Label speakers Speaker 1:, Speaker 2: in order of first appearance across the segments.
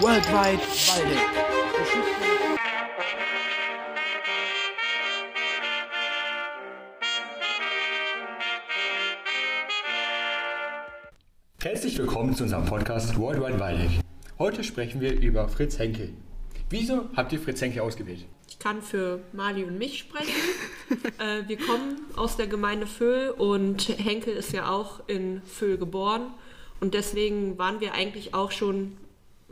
Speaker 1: Worldwide Waldeck.
Speaker 2: Herzlich willkommen zu unserem Podcast Worldwide Waldeck. Heute sprechen wir über Fritz Henkel. Wieso habt ihr Fritz Henkel ausgewählt?
Speaker 3: Ich kann für Mali und mich sprechen. äh, wir kommen aus der Gemeinde Föhl und Henkel ist ja auch in Föhl geboren. Und deswegen waren wir eigentlich auch schon,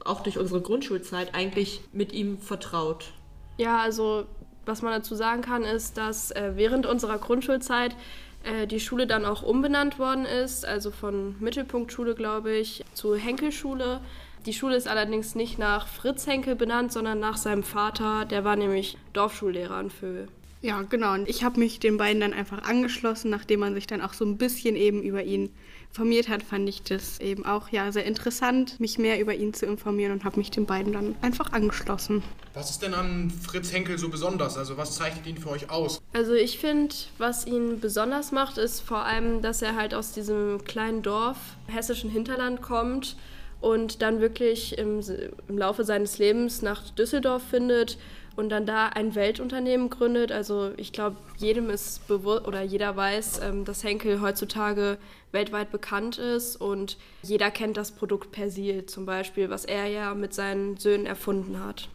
Speaker 3: auch durch unsere Grundschulzeit, eigentlich mit ihm vertraut.
Speaker 4: Ja, also was man dazu sagen kann, ist, dass äh, während unserer Grundschulzeit äh, die Schule dann auch umbenannt worden ist, also von Mittelpunktschule, glaube ich, zu Henkelschule. Die Schule ist allerdings nicht nach Fritz Henkel benannt, sondern nach seinem Vater. Der war nämlich Dorfschullehrer in Föhl.
Speaker 5: Ja, genau. Und ich habe mich den beiden dann einfach angeschlossen, nachdem man sich dann auch so ein bisschen eben über ihn informiert hat, fand ich das eben auch ja sehr interessant, mich mehr über ihn zu informieren und habe mich den beiden dann einfach angeschlossen.
Speaker 6: Was ist denn an Fritz Henkel so besonders? Also was zeichnet ihn für euch aus?
Speaker 4: Also ich finde, was ihn besonders macht, ist vor allem, dass er halt aus diesem kleinen Dorf hessischen Hinterland kommt und dann wirklich im, im Laufe seines Lebens nach Düsseldorf findet und dann da ein Weltunternehmen gründet. Also ich glaube, jedem ist bewusst oder jeder weiß, ähm, dass Henkel heutzutage weltweit bekannt ist und jeder kennt das Produkt Persil zum Beispiel, was er ja mit seinen Söhnen erfunden hat.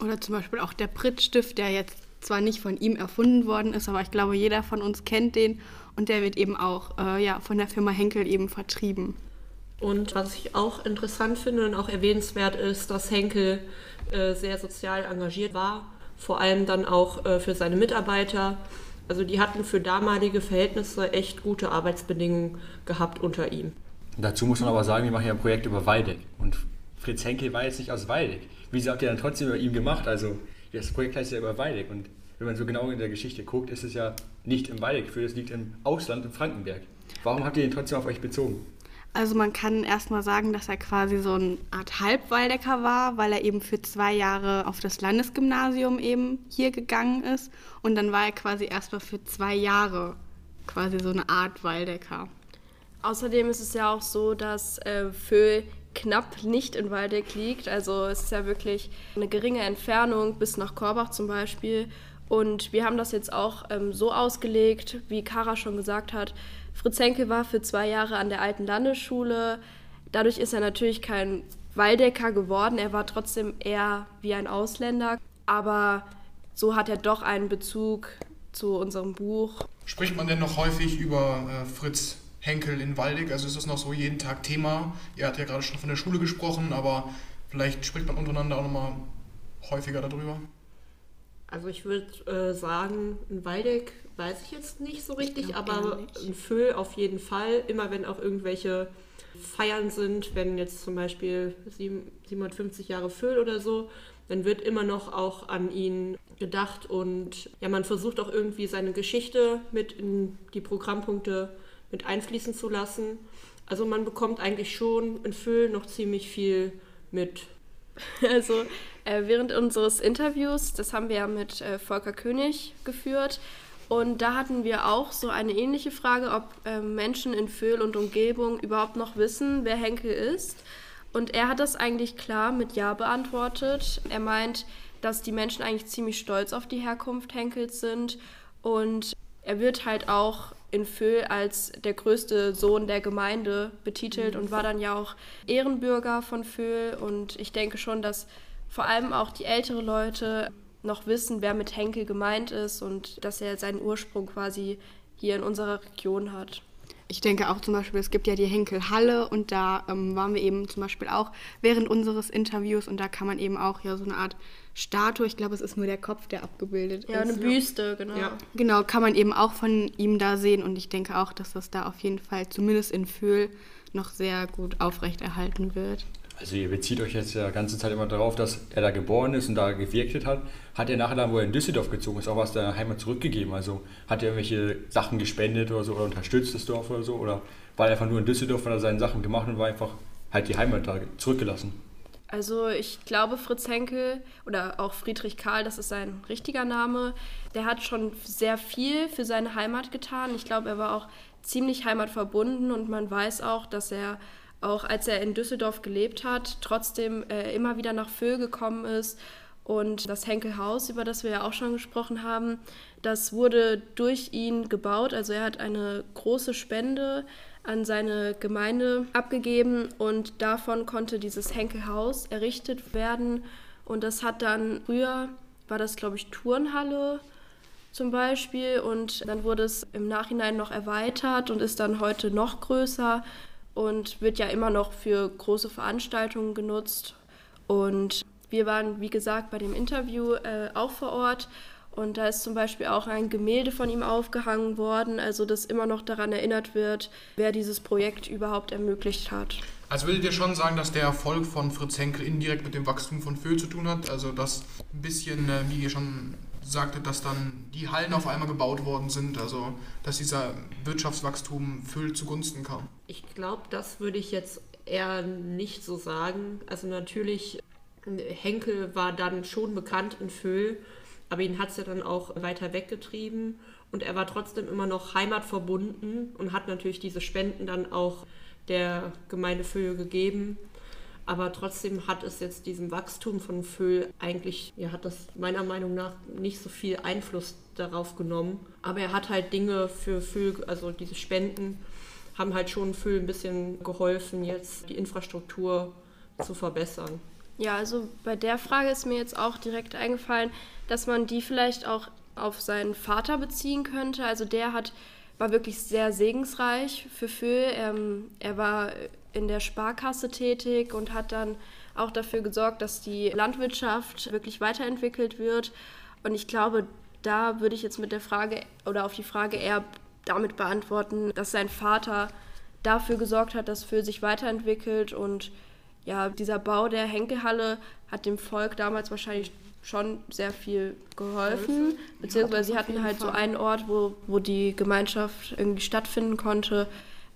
Speaker 5: Oder zum Beispiel auch der Prittstift, der jetzt zwar nicht von ihm erfunden worden ist, aber ich glaube, jeder von uns kennt den und der wird eben auch äh, ja, von der Firma Henkel eben vertrieben.
Speaker 3: Und was ich auch interessant finde und auch erwähnenswert ist, dass Henkel äh, sehr sozial engagiert war, vor allem dann auch äh, für seine Mitarbeiter. Also die hatten für damalige Verhältnisse echt gute Arbeitsbedingungen gehabt unter ihm.
Speaker 2: Dazu muss man aber sagen, wir machen ja ein Projekt über Waldeck und Fritz Henkel war jetzt nicht aus Waldeck. Wieso habt ihr dann trotzdem über ihn gemacht? Also das Projekt heißt ja über Waldeck und wenn man so genau in der Geschichte guckt, ist es ja nicht im Waldeck, für das liegt im Ausland, im Frankenberg. Warum habt ihr ihn trotzdem auf euch bezogen?
Speaker 5: Also man kann erstmal sagen, dass er quasi so eine Art Halbwaldecker war, weil er eben für zwei Jahre auf das Landesgymnasium eben hier gegangen ist. Und dann war er quasi erstmal für zwei Jahre quasi so eine Art Waldecker.
Speaker 4: Außerdem ist es ja auch so, dass äh, Föhl knapp nicht in Waldeck liegt. Also es ist ja wirklich eine geringe Entfernung bis nach Korbach zum Beispiel. Und wir haben das jetzt auch ähm, so ausgelegt, wie Kara schon gesagt hat, Fritz Henkel war für zwei Jahre an der alten Landesschule. Dadurch ist er natürlich kein Waldecker geworden. Er war trotzdem eher wie ein Ausländer. Aber so hat er doch einen Bezug zu unserem Buch.
Speaker 6: Spricht man denn noch häufig über äh, Fritz Henkel in Waldeck? Also ist das noch so jeden Tag Thema? Ihr habt ja gerade schon von der Schule gesprochen, aber vielleicht spricht man untereinander auch nochmal häufiger darüber.
Speaker 3: Also ich würde äh, sagen, in Waldeck weiß ich jetzt nicht so richtig, aber ein Föhl auf jeden Fall. Immer wenn auch irgendwelche Feiern sind, wenn jetzt zum Beispiel 750 Jahre Föhl oder so, dann wird immer noch auch an ihn gedacht und ja, man versucht auch irgendwie seine Geschichte mit in die Programmpunkte mit einfließen zu lassen. Also man bekommt eigentlich schon in Föhl noch ziemlich viel mit.
Speaker 4: Also äh, während unseres Interviews, das haben wir ja mit äh, Volker König geführt, und da hatten wir auch so eine ähnliche Frage, ob äh, Menschen in Föhl und Umgebung überhaupt noch wissen, wer Henkel ist. Und er hat das eigentlich klar mit Ja beantwortet. Er meint, dass die Menschen eigentlich ziemlich stolz auf die Herkunft Henkels sind. Und er wird halt auch in Föhl als der größte Sohn der Gemeinde betitelt und war dann ja auch Ehrenbürger von Föhl. Und ich denke schon, dass vor allem auch die ältere Leute noch wissen, wer mit Henkel gemeint ist und dass er seinen Ursprung quasi hier in unserer Region hat.
Speaker 5: Ich denke auch zum Beispiel, es gibt ja die Henkelhalle und da ähm, waren wir eben zum Beispiel auch während unseres Interviews und da kann man eben auch ja so eine Art Statue, ich glaube, es ist nur der Kopf, der abgebildet
Speaker 4: ja, ist. Ja, eine Büste, genau. Ja.
Speaker 5: Genau, kann man eben auch von ihm da sehen und ich denke auch, dass das da auf jeden Fall zumindest in Föhl noch sehr gut aufrechterhalten wird.
Speaker 2: Also ihr bezieht euch jetzt ja ganze Zeit immer darauf, dass er da geboren ist und da gewirkt hat. Hat er nachher dann, wo er in Düsseldorf gezogen ist, auch was der Heimat zurückgegeben? Also hat er irgendwelche Sachen gespendet oder so oder unterstützt das Dorf oder so? Oder war er einfach nur in Düsseldorf, weil er seine Sachen gemacht und war einfach halt die Heimat da zurückgelassen?
Speaker 4: Also ich glaube, Fritz Henkel oder auch Friedrich Karl, das ist sein richtiger Name, der hat schon sehr viel für seine Heimat getan. Ich glaube, er war auch ziemlich heimatverbunden und man weiß auch, dass er auch als er in Düsseldorf gelebt hat, trotzdem äh, immer wieder nach Föhl gekommen ist. Und das Henkelhaus, über das wir ja auch schon gesprochen haben, das wurde durch ihn gebaut. Also er hat eine große Spende an seine Gemeinde abgegeben und davon konnte dieses Henkelhaus errichtet werden. Und das hat dann früher, war das glaube ich Turnhalle zum Beispiel und dann wurde es im Nachhinein noch erweitert und ist dann heute noch größer und wird ja immer noch für große Veranstaltungen genutzt. Und wir waren, wie gesagt, bei dem Interview äh, auch vor Ort und da ist zum Beispiel auch ein Gemälde von ihm aufgehangen worden, also dass immer noch daran erinnert wird, wer dieses Projekt überhaupt ermöglicht hat.
Speaker 6: Also würdet ihr schon sagen, dass der Erfolg von Fritz Henkel indirekt mit dem Wachstum von Föhl zu tun hat? Also dass ein bisschen, äh, wie ihr schon sagtet, dass dann die Hallen auf einmal gebaut worden sind, also dass dieser Wirtschaftswachstum Föhl zugunsten kam?
Speaker 3: Ich glaube, das würde ich jetzt eher nicht so sagen. Also natürlich, Henkel war dann schon bekannt in Föhl aber ihn hat es ja dann auch weiter weggetrieben und er war trotzdem immer noch heimatverbunden und hat natürlich diese Spenden dann auch der Gemeinde Föhl gegeben. Aber trotzdem hat es jetzt diesem Wachstum von Föhl eigentlich, ja, hat das meiner Meinung nach nicht so viel Einfluss darauf genommen. Aber er hat halt Dinge für Föhl, also diese Spenden, haben halt schon Föhl ein bisschen geholfen, jetzt die Infrastruktur zu verbessern.
Speaker 4: Ja, also bei der Frage ist mir jetzt auch direkt eingefallen, dass man die vielleicht auch auf seinen Vater beziehen könnte. Also der hat, war wirklich sehr segensreich für Föhl. Ähm, er war in der Sparkasse tätig und hat dann auch dafür gesorgt, dass die Landwirtschaft wirklich weiterentwickelt wird. Und ich glaube, da würde ich jetzt mit der Frage oder auf die Frage eher damit beantworten, dass sein Vater dafür gesorgt hat, dass Föhl sich weiterentwickelt und ja, dieser Bau der Henkelhalle hat dem Volk damals wahrscheinlich schon sehr viel geholfen, beziehungsweise sie hatten halt so einen Ort, wo, wo die Gemeinschaft irgendwie stattfinden konnte.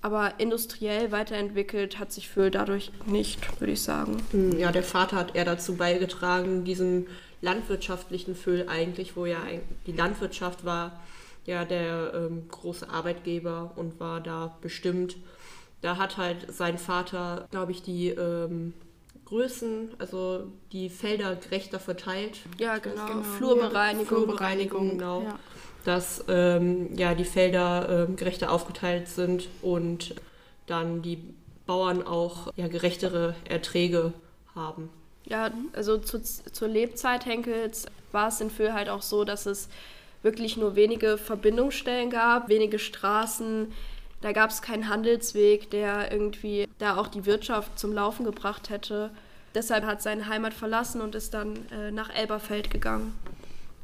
Speaker 4: Aber industriell weiterentwickelt hat sich Föhl dadurch nicht, würde ich sagen.
Speaker 3: Hm, ja, der Vater hat eher dazu beigetragen, diesen landwirtschaftlichen Föhl eigentlich, wo ja die Landwirtschaft war ja der ähm, große Arbeitgeber und war da bestimmt. Da hat halt sein Vater, glaube ich, die ähm, Größen, also die Felder gerechter verteilt.
Speaker 4: Ja, genau. genau. Flurbereinigung.
Speaker 3: Flurbereinigung, genau. Ja. Dass ähm, ja, die Felder ähm, gerechter aufgeteilt sind und dann die Bauern auch ja, gerechtere Erträge haben.
Speaker 4: Ja, also zu, zur Lebzeit Henkels war es in Föhl halt auch so, dass es wirklich nur wenige Verbindungsstellen gab, wenige Straßen, da gab es keinen Handelsweg, der irgendwie da auch die Wirtschaft zum Laufen gebracht hätte. Deshalb hat seine Heimat verlassen und ist dann äh, nach Elberfeld gegangen.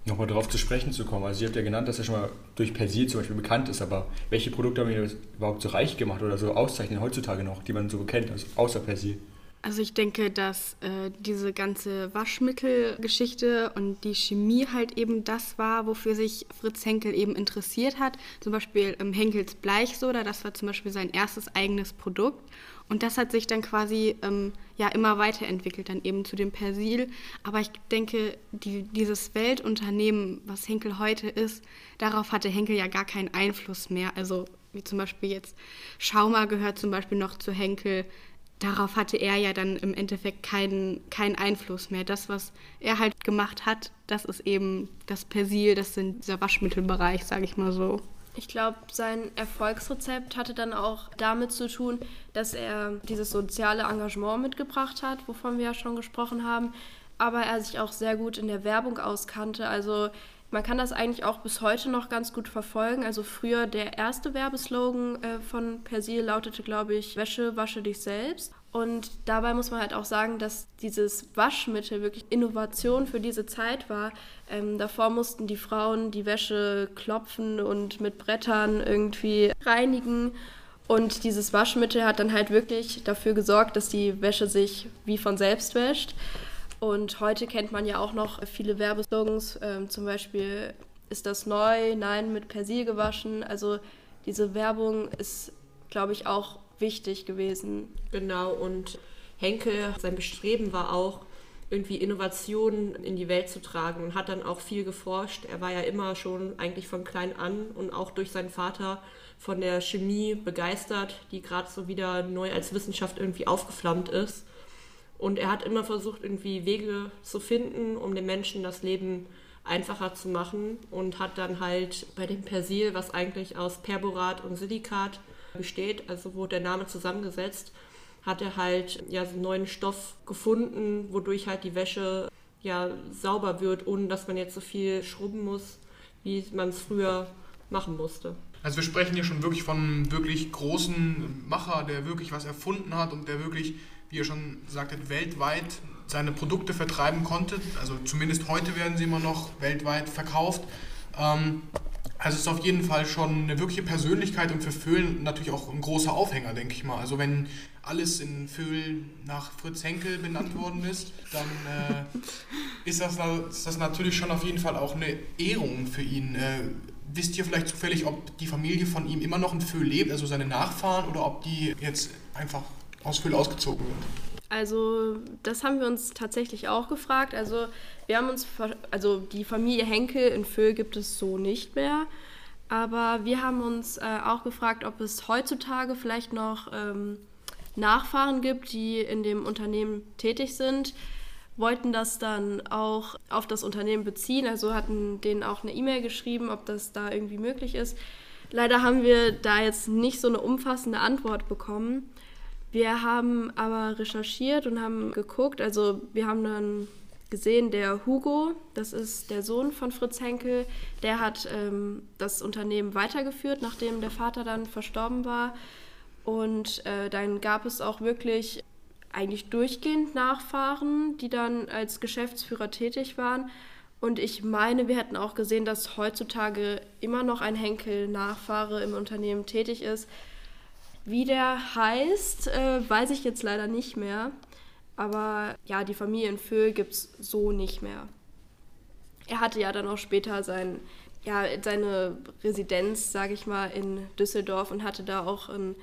Speaker 2: Nochmal darauf zu sprechen zu kommen. Also ihr habt ja genannt, dass er schon mal durch Persil zum Beispiel bekannt ist, aber welche Produkte haben ihn überhaupt so reich gemacht oder so auszeichnen heutzutage noch, die man so kennt, also außer Persil?
Speaker 5: Also ich denke, dass äh, diese ganze Waschmittelgeschichte und die Chemie halt eben das war, wofür sich Fritz Henkel eben interessiert hat. Zum Beispiel ähm, Henkels Bleichsoda, das war zum Beispiel sein erstes eigenes Produkt. Und das hat sich dann quasi ähm, ja immer weiterentwickelt, dann eben zu dem Persil. Aber ich denke, die, dieses Weltunternehmen, was Henkel heute ist, darauf hatte Henkel ja gar keinen Einfluss mehr. Also wie zum Beispiel jetzt Schauma gehört zum Beispiel noch zu Henkel darauf hatte er ja dann im Endeffekt keinen, keinen Einfluss mehr. Das, was er halt gemacht hat, das ist eben das Persil, das sind dieser Waschmittelbereich, sage ich mal so.
Speaker 4: Ich glaube, sein Erfolgsrezept hatte dann auch damit zu tun, dass er dieses soziale Engagement mitgebracht hat, wovon wir ja schon gesprochen haben, aber er sich auch sehr gut in der Werbung auskannte. Also man kann das eigentlich auch bis heute noch ganz gut verfolgen. Also früher der erste Werbeslogan äh, von Persil lautete, glaube ich, Wäsche, wasche dich selbst. Und dabei muss man halt auch sagen, dass dieses Waschmittel wirklich Innovation für diese Zeit war. Ähm, davor mussten die Frauen die Wäsche klopfen und mit Brettern irgendwie reinigen. Und dieses Waschmittel hat dann halt wirklich dafür gesorgt, dass die Wäsche sich wie von selbst wäscht. Und heute kennt man ja auch noch viele Werbeslogans, ähm, zum Beispiel ist das neu, nein, mit Persil gewaschen. Also diese Werbung ist, glaube ich, auch wichtig gewesen.
Speaker 3: Genau, und Henkel, sein Bestreben war auch, irgendwie Innovationen in die Welt zu tragen und hat dann auch viel geforscht. Er war ja immer schon eigentlich von klein an und auch durch seinen Vater von der Chemie begeistert, die gerade so wieder neu als Wissenschaft irgendwie aufgeflammt ist. Und er hat immer versucht, irgendwie Wege zu finden, um den Menschen das Leben einfacher zu machen und hat dann halt bei dem Persil, was eigentlich aus Perborat und Silikat besteht, also wo der Name zusammengesetzt, hat er halt ja so einen neuen Stoff gefunden, wodurch halt die Wäsche ja sauber wird, ohne dass man jetzt so viel schrubben muss, wie man es früher machen musste.
Speaker 6: Also wir sprechen hier schon wirklich von einem wirklich großen Macher, der wirklich was erfunden hat und der wirklich, wie ihr schon sagtet, weltweit seine Produkte vertreiben konnte. Also zumindest heute werden sie immer noch weltweit verkauft. Ähm, also es ist auf jeden Fall schon eine wirkliche Persönlichkeit und für Föhlen natürlich auch ein großer Aufhänger, denke ich mal. Also wenn alles in Föhl nach Fritz Henkel benannt worden ist, dann äh, ist, das, ist das natürlich schon auf jeden Fall auch eine Ehrung für ihn. Äh, wisst ihr vielleicht zufällig, ob die Familie von ihm immer noch in Föhl lebt, also seine Nachfahren, oder ob die jetzt einfach aus Föhl ausgezogen sind?
Speaker 4: Also das haben wir uns tatsächlich auch gefragt. Also wir haben uns, also die Familie Henkel in Föhl gibt es so nicht mehr. Aber wir haben uns äh, auch gefragt, ob es heutzutage vielleicht noch ähm, Nachfahren gibt, die in dem Unternehmen tätig sind, wollten das dann auch auf das Unternehmen beziehen, also hatten denen auch eine E-Mail geschrieben, ob das da irgendwie möglich ist. Leider haben wir da jetzt nicht so eine umfassende Antwort bekommen. Wir haben aber recherchiert und haben geguckt, also wir haben dann gesehen, der Hugo, das ist der Sohn von Fritz Henkel, der hat ähm, das Unternehmen weitergeführt, nachdem der Vater dann verstorben war. Und äh, dann gab es auch wirklich eigentlich durchgehend Nachfahren, die dann als Geschäftsführer tätig waren. Und ich meine, wir hätten auch gesehen, dass heutzutage immer noch ein Henkel-Nachfahre im Unternehmen tätig ist. Wie der heißt, äh, weiß ich jetzt leider nicht mehr. Aber ja, die Familie in Föhl gibt es so nicht mehr. Er hatte ja dann auch später sein, ja, seine Residenz, sage ich mal, in Düsseldorf und hatte da auch ein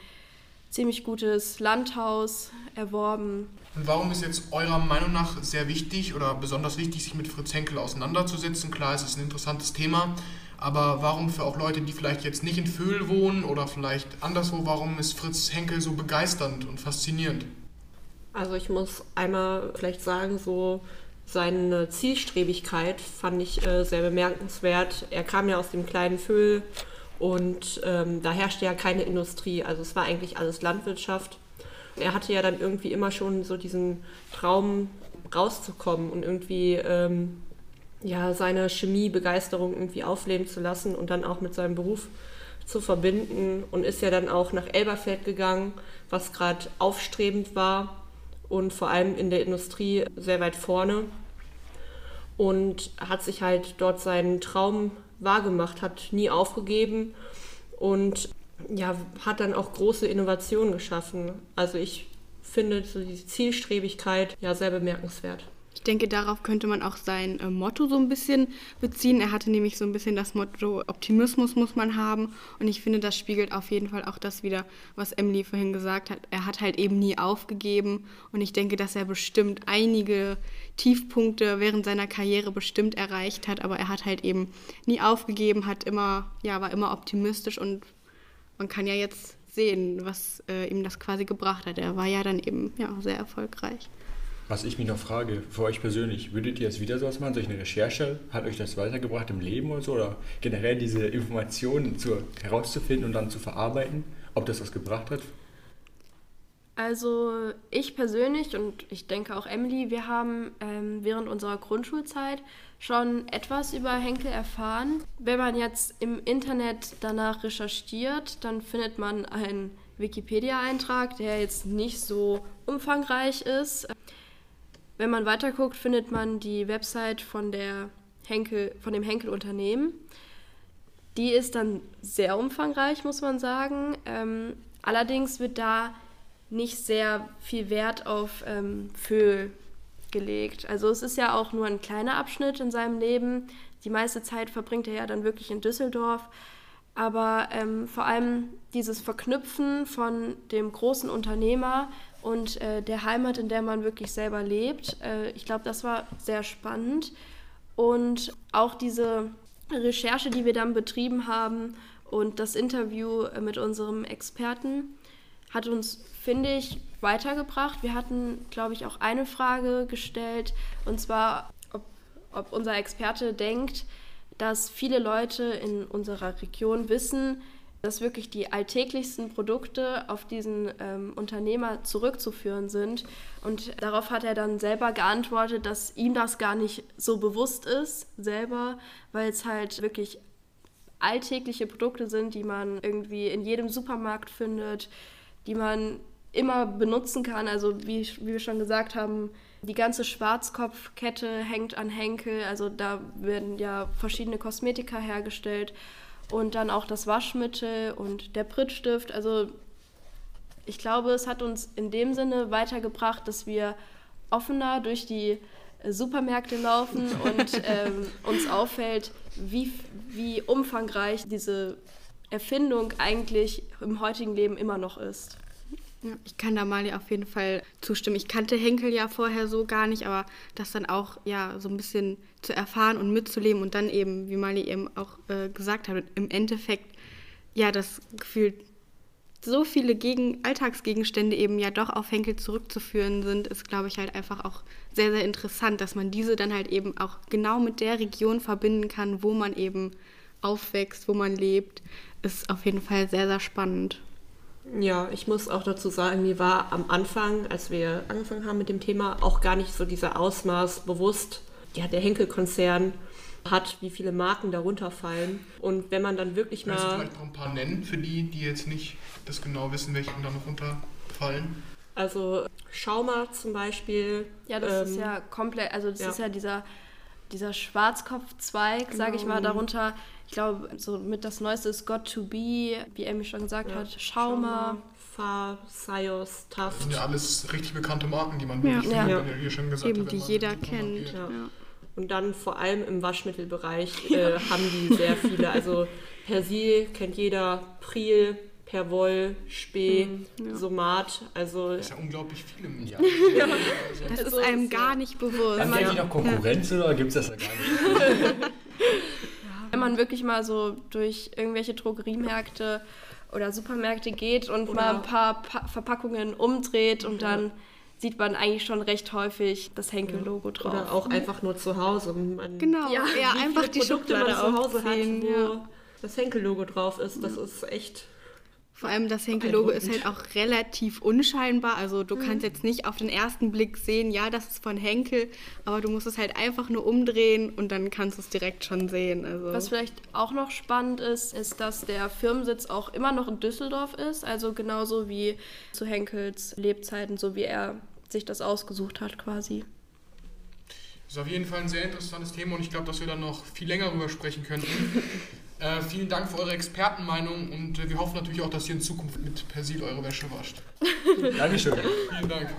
Speaker 4: ziemlich gutes Landhaus erworben.
Speaker 6: Und warum ist jetzt eurer Meinung nach sehr wichtig oder besonders wichtig, sich mit Fritz Henkel auseinanderzusetzen? Klar, es ist ein interessantes Thema, aber warum für auch Leute, die vielleicht jetzt nicht in Föhl wohnen oder vielleicht anderswo, warum ist Fritz Henkel so begeisternd und faszinierend?
Speaker 3: Also ich muss einmal vielleicht sagen, so seine Zielstrebigkeit fand ich äh, sehr bemerkenswert. Er kam ja aus dem kleinen Föhl und ähm, da herrschte ja keine Industrie, also es war eigentlich alles Landwirtschaft. Er hatte ja dann irgendwie immer schon so diesen Traum rauszukommen und irgendwie ähm, ja, seine Chemiebegeisterung irgendwie aufleben zu lassen und dann auch mit seinem Beruf zu verbinden und ist ja dann auch nach Elberfeld gegangen, was gerade aufstrebend war und vor allem in der Industrie sehr weit vorne und hat sich halt dort seinen Traum wahrgemacht, hat nie aufgegeben und ja, hat dann auch große Innovationen geschaffen. Also ich finde so die Zielstrebigkeit ja sehr bemerkenswert.
Speaker 5: Ich denke, darauf könnte man auch sein äh, Motto so ein bisschen beziehen. Er hatte nämlich so ein bisschen das Motto, Optimismus muss man haben. Und ich finde, das spiegelt auf jeden Fall auch das wieder, was Emily vorhin gesagt hat. Er hat halt eben nie aufgegeben. Und ich denke, dass er bestimmt einige Tiefpunkte während seiner Karriere bestimmt erreicht hat. Aber er hat halt eben nie aufgegeben, hat immer, ja, war immer optimistisch. Und man kann ja jetzt sehen, was äh, ihm das quasi gebracht hat. Er war ja dann eben ja, sehr erfolgreich.
Speaker 2: Was ich mich noch frage, für euch persönlich, würdet ihr jetzt wieder sowas machen? Solche Recherche? Hat euch das weitergebracht im Leben oder so? Oder generell diese Informationen zu, herauszufinden und dann zu verarbeiten? Ob das was gebracht hat?
Speaker 4: Also ich persönlich und ich denke auch Emily, wir haben ähm, während unserer Grundschulzeit schon etwas über Henkel erfahren. Wenn man jetzt im Internet danach recherchiert, dann findet man einen Wikipedia-Eintrag, der jetzt nicht so umfangreich ist. Wenn man weiterguckt, findet man die Website von, der Henkel, von dem Henkel-Unternehmen. Die ist dann sehr umfangreich, muss man sagen. Ähm, allerdings wird da nicht sehr viel Wert auf ähm, Föhl gelegt. Also es ist ja auch nur ein kleiner Abschnitt in seinem Leben. Die meiste Zeit verbringt er ja dann wirklich in Düsseldorf. Aber ähm, vor allem dieses Verknüpfen von dem großen Unternehmer und äh, der Heimat, in der man wirklich selber lebt. Äh, ich glaube, das war sehr spannend. Und auch diese Recherche, die wir dann betrieben haben und das Interview äh, mit unserem Experten hat uns, finde ich, weitergebracht. Wir hatten, glaube ich, auch eine Frage gestellt, und zwar, ob, ob unser Experte denkt, dass viele Leute in unserer Region wissen, dass wirklich die alltäglichsten Produkte auf diesen ähm, Unternehmer zurückzuführen sind. Und darauf hat er dann selber geantwortet, dass ihm das gar nicht so bewusst ist, selber, weil es halt wirklich alltägliche Produkte sind, die man irgendwie in jedem Supermarkt findet, die man immer benutzen kann. Also wie, wie wir schon gesagt haben, die ganze Schwarzkopfkette hängt an Henkel. Also da werden ja verschiedene Kosmetika hergestellt und dann auch das Waschmittel und der Prittstift. Also ich glaube, es hat uns in dem Sinne weitergebracht, dass wir offener durch die Supermärkte laufen und ähm, uns auffällt, wie, wie umfangreich diese Erfindung eigentlich im heutigen Leben immer noch ist.
Speaker 5: Ja, ich kann da Mali auf jeden Fall zustimmen. Ich kannte Henkel ja vorher so gar nicht, aber das dann auch ja so ein bisschen zu erfahren und mitzuleben und dann eben, wie Mali eben auch äh, gesagt hat, im Endeffekt ja das Gefühl, so viele Gegen Alltagsgegenstände eben ja doch auf Henkel zurückzuführen sind, ist, glaube ich, halt einfach auch sehr, sehr interessant, dass man diese dann halt eben auch genau mit der Region verbinden kann, wo man eben aufwächst, wo man lebt, ist auf jeden Fall sehr, sehr spannend.
Speaker 3: Ja, ich muss auch dazu sagen, mir war am Anfang, als wir angefangen haben mit dem Thema, auch gar nicht so dieser Ausmaß bewusst. Ja, der Henkel-Konzern hat, wie viele Marken darunter fallen. Und wenn man dann wirklich
Speaker 6: Kannst
Speaker 3: mal.
Speaker 6: du vielleicht noch ein paar nennen für die, die jetzt nicht das genau wissen, welche da noch runterfallen?
Speaker 3: Also Schauma zum Beispiel.
Speaker 4: Ja, das
Speaker 3: ähm,
Speaker 4: ist ja komplett, also das
Speaker 3: ja.
Speaker 4: ist ja dieser, dieser Schwarzkopfzweig, sage ich
Speaker 3: Genau.
Speaker 4: mal, darunter. Ich glaube, so mit das Neueste ist Got to Be, wie Amy schon gesagt hat, Schauma.
Speaker 3: Fa, Sios,
Speaker 6: Das
Speaker 3: Taft.
Speaker 6: sind ja alles richtig bekannte Marken, die man
Speaker 5: Ja.
Speaker 6: wirklich
Speaker 4: Ja.
Speaker 6: findet,
Speaker 3: Ja.
Speaker 6: wenn ihr hier schon gesagt
Speaker 5: Eben,
Speaker 6: habt,
Speaker 5: die jeder kennt. Ja.
Speaker 3: Und dann vor allem im Waschmittelbereich äh, haben die sehr viele. Also Persil kennt jeder, Priel, Perwoll, Spee, Somat. Also
Speaker 6: Das ist ja unglaublich viel im Jahr. Also,
Speaker 5: Das
Speaker 4: Also
Speaker 5: ist einem
Speaker 4: ist
Speaker 5: gar nicht bewusst.
Speaker 2: Haben die eigentlich noch Konkurrenz oder gibt es das ja gar nicht?
Speaker 4: Wenn man wirklich mal so durch irgendwelche Drogeriemärkte oder Supermärkte geht und mal ein paar pa Verpackungen umdreht und dann sieht man eigentlich schon recht häufig das Henkel-Logo drauf.
Speaker 3: oder auch einfach nur zu Hause. Man,
Speaker 5: Genau,
Speaker 4: Ja,
Speaker 5: ja, einfach
Speaker 3: viele
Speaker 5: die
Speaker 3: Produkte man zu Hause hat, wo
Speaker 5: ja.
Speaker 3: das Henkel-Logo drauf ist. Das ist echt.
Speaker 5: Vor allem das Henkel-Logo ist halt auch relativ unscheinbar. Also du kannst jetzt nicht auf den ersten Blick sehen, ja, das ist von Henkel, aber du musst es halt einfach nur umdrehen und dann kannst du es direkt schon sehen. Also
Speaker 4: Was vielleicht auch noch spannend ist, ist, dass der Firmensitz auch immer noch in Düsseldorf ist, also genauso wie zu Henkels Lebzeiten, so wie er sich das ausgesucht hat quasi.
Speaker 6: Das ist auf jeden Fall ein sehr interessantes Thema und ich glaube, dass wir dann noch viel länger darüber sprechen könnten. äh, vielen Dank für eure Expertenmeinung und äh, wir hoffen natürlich auch, dass ihr in Zukunft mit Persil eure Wäsche wascht.
Speaker 2: Dankeschön.
Speaker 6: Vielen Dank.